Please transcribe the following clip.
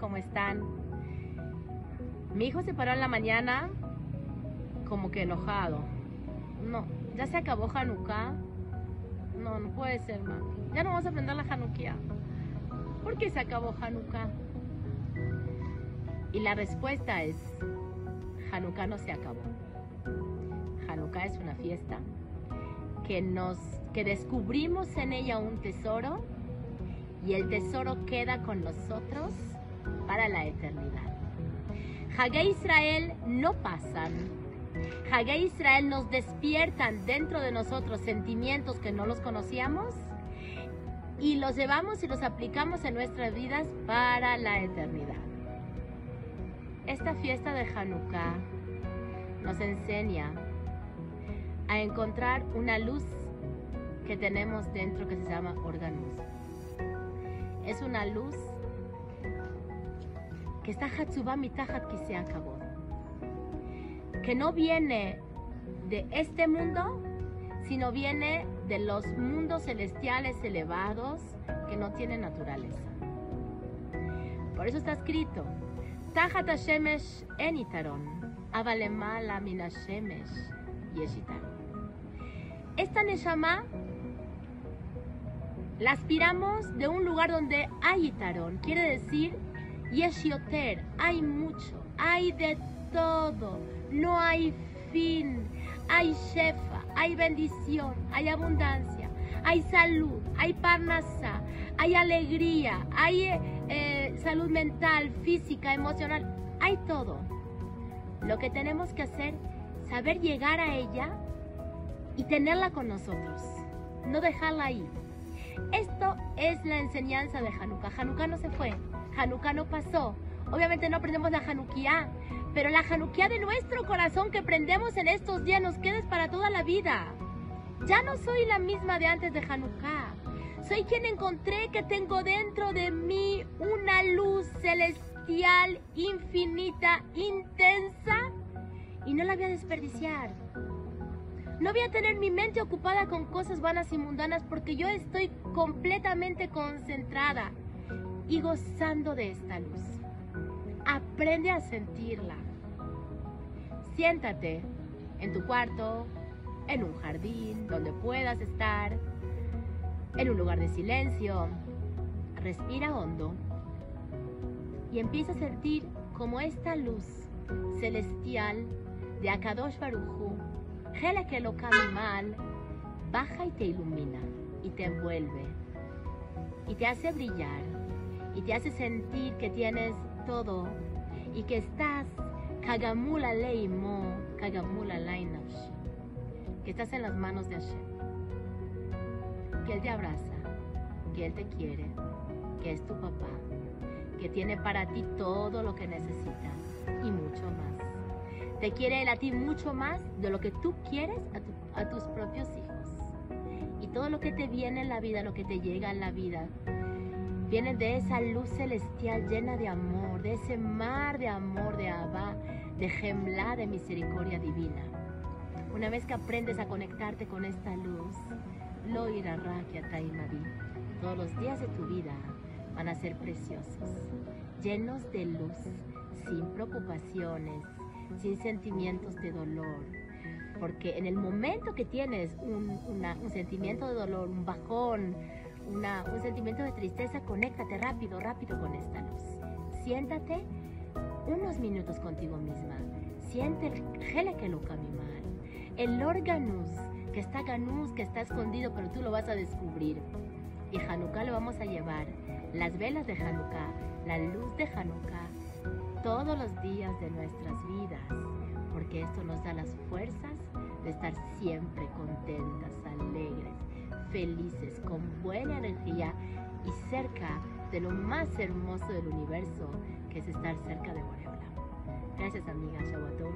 ¿cómo están? Mi hijo se paró en la mañana como que enojado. No, ya se acabó Hanukkah. No, no puede ser, mami. Ya no vamos a aprender la Hanukkah. ¿Por qué se acabó Hanukkah? Y la respuesta es, Hanukkah no se acabó. Hanukkah es una fiesta que nos que descubrimos en ella un tesoro y el tesoro queda con nosotros para la eternidad. Hagé Israel no pasan. Hagé Israel nos despiertan dentro de nosotros sentimientos que no los conocíamos y los llevamos y los aplicamos en nuestras vidas para la eternidad. Esta fiesta de Hanukkah nos enseña a encontrar una luz que tenemos dentro que se llama Organus. Es una luz que está que no viene de este mundo, sino viene de los mundos celestiales elevados que no tienen naturaleza. Por eso está escrito, Tahat Hashemesh enitaron, avalemala min Hashemesh yeshitaron. Esta Neshama la aspiramos de un lugar donde hay Itarón, quiere decir Yeshioter, hay mucho, hay de todo, no hay fin, hay shefa, hay bendición, hay abundancia, hay salud, hay parnasa, hay alegría, hay eh, salud mental, física, emocional, hay todo. Lo que tenemos que hacer, saber llegar a ella y tenerla con nosotros, no dejarla ahí. Esto es la enseñanza de Hanukkah. Hanukkah no se fue, Hanukkah no pasó. Obviamente no aprendemos la Hanukkah, pero la Hanukkah de nuestro corazón que prendemos en estos días nos queda para toda la vida. Ya no soy la misma de antes de Hanukkah. Soy quien encontré que tengo dentro de mí una luz celestial, infinita, intensa, y no la voy a desperdiciar. No voy a tener mi mente ocupada con cosas vanas y mundanas porque yo estoy completamente concentrada y gozando de esta luz. Aprende a sentirla. Siéntate en tu cuarto, en un jardín, donde puedas estar, en un lugar de silencio. Respira hondo y empieza a sentir como esta luz celestial de Akadosh Baruchu, que lo mal, baja y te ilumina y te envuelve y te hace brillar y te hace sentir que tienes todo y que estás Kagamula Leimo, Kagamula Lainash, que estás en las manos de Hashem, que Él te abraza, que Él te quiere, que es tu papá, que tiene para ti todo lo que necesitas y mucho más. Te quiere Él a ti mucho más de lo que tú quieres a, a tus propios hijos. Y todo lo que te viene en la vida, lo que te llega en la vida, viene de esa luz celestial llena de amor, de ese mar de amor, de Abba, de Gemla, de misericordia divina. Una vez que aprendes a conectarte con esta luz, lo irá todos los días de tu vida van a ser preciosos, llenos de luz, sin preocupaciones, sin sentimientos de dolor. Porque en el momento que tienes un, sentimiento de dolor, un bajón, un sentimiento de tristeza, conéctate rápido, rápido con esta luz. Siéntate unos minutos contigo misma. Siente el que lo mal, el organus, que está ganus, que está escondido, pero tú lo vas a descubrir. Y Hanukkah lo vamos a llevar, las velas de Hanukkah, la luz de Hanukkah, todos los días de nuestras vidas, porque esto nos da las fuerzas de estar siempre contentas, alegres, felices, con buena energía y cerca de lo más hermoso del universo, que es estar cerca de Boreola. Gracias amiga, Shawatou